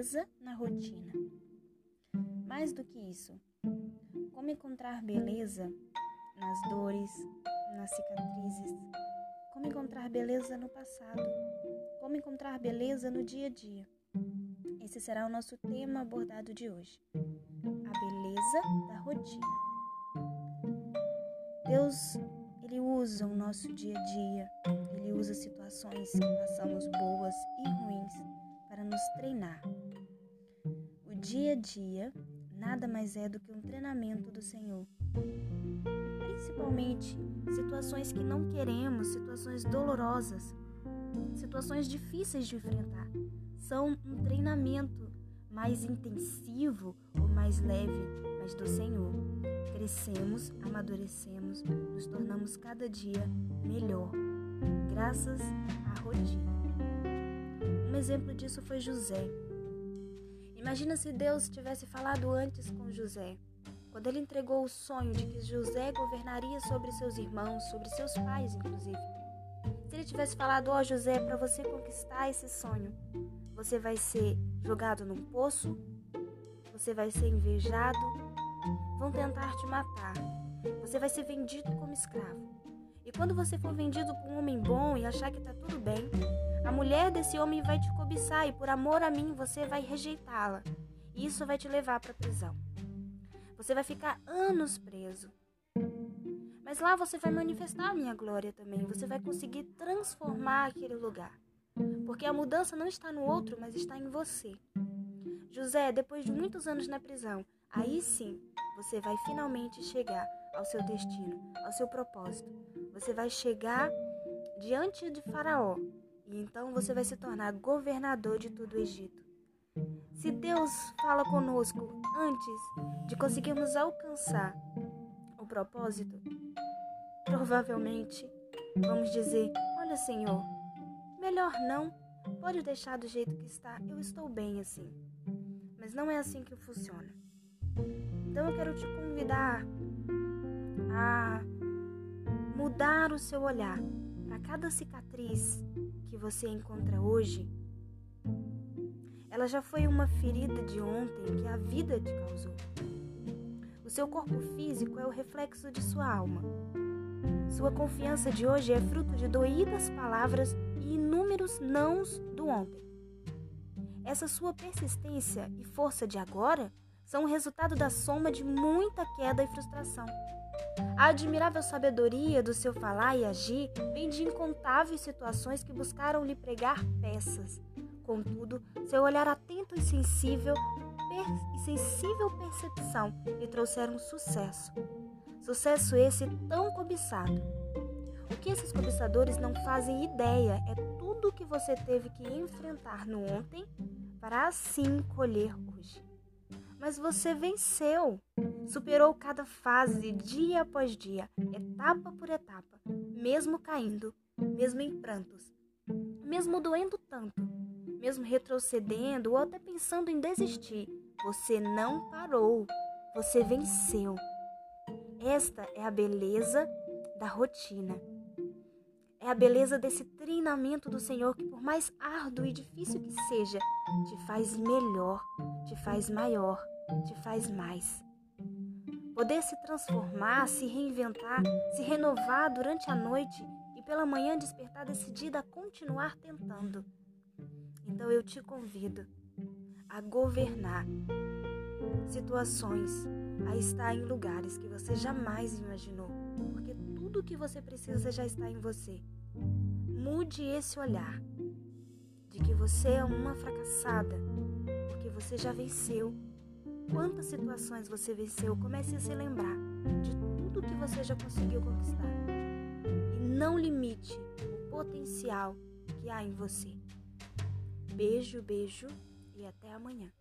beleza na rotina. Mais do que isso, como encontrar beleza nas dores, nas cicatrizes, como encontrar beleza no passado, como encontrar beleza no dia a dia. Esse será o nosso tema abordado de hoje: a beleza da rotina. Deus, ele usa o nosso dia a dia, ele usa situações que passamos boas e ruins para nos treinar. Dia a dia nada mais é do que um treinamento do Senhor. Principalmente situações que não queremos, situações dolorosas, situações difíceis de enfrentar. São um treinamento mais intensivo ou mais leve, mas do Senhor. Crescemos, amadurecemos, nos tornamos cada dia melhor, graças à rotina. Um exemplo disso foi José. Imagina se Deus tivesse falado antes com José, quando ele entregou o sonho de que José governaria sobre seus irmãos, sobre seus pais, inclusive. Se ele tivesse falado, ó oh, José, para você conquistar esse sonho, você vai ser jogado num poço, você vai ser invejado, vão tentar te matar, você vai ser vendido como escravo. E quando você for vendido por um homem bom e achar que tá tudo bem, a mulher desse homem vai te cobiçar e por amor a mim você vai rejeitá-la. E isso vai te levar para prisão. Você vai ficar anos preso. Mas lá você vai manifestar a minha glória também. Você vai conseguir transformar aquele lugar. Porque a mudança não está no outro, mas está em você. José, depois de muitos anos na prisão, aí sim você vai finalmente chegar ao seu destino, ao seu propósito. Você vai chegar diante de Faraó e então você vai se tornar governador de todo o Egito. Se Deus fala conosco antes de conseguirmos alcançar o propósito, provavelmente vamos dizer: Olha, Senhor, melhor não, pode deixar do jeito que está, eu estou bem assim. Mas não é assim que funciona. Então eu quero te convidar a mudar o seu olhar para cada cicatriz que você encontra hoje, ela já foi uma ferida de ontem que a vida te causou. O seu corpo físico é o reflexo de sua alma. Sua confiança de hoje é fruto de doídas palavras e inúmeros nãos do ontem. Essa sua persistência e força de agora são o resultado da soma de muita queda e frustração. A admirável sabedoria do seu falar e agir vem de incontáveis situações que buscaram lhe pregar peças. Contudo, seu olhar atento e sensível e sensível percepção lhe trouxeram sucesso. Sucesso esse tão cobiçado. O que esses cobiçadores não fazem ideia é tudo o que você teve que enfrentar no ontem para assim colher hoje mas você venceu. Superou cada fase dia após dia, etapa por etapa, mesmo caindo, mesmo em prantos, mesmo doendo tanto, mesmo retrocedendo ou até pensando em desistir. Você não parou, você venceu. Esta é a beleza da rotina. É a beleza desse treinamento do Senhor que, por mais árduo e difícil que seja, te faz melhor, te faz maior, te faz mais. Poder se transformar, se reinventar, se renovar durante a noite e pela manhã despertar decidida a continuar tentando. Então eu te convido a governar situações, a estar em lugares que você jamais imaginou, porque tudo o que você precisa já está em você. Mude esse olhar de que você é uma fracassada, porque você já venceu quantas situações você venceu, comece a se lembrar de tudo que você já conseguiu conquistar. E não limite o potencial que há em você. Beijo, beijo e até amanhã.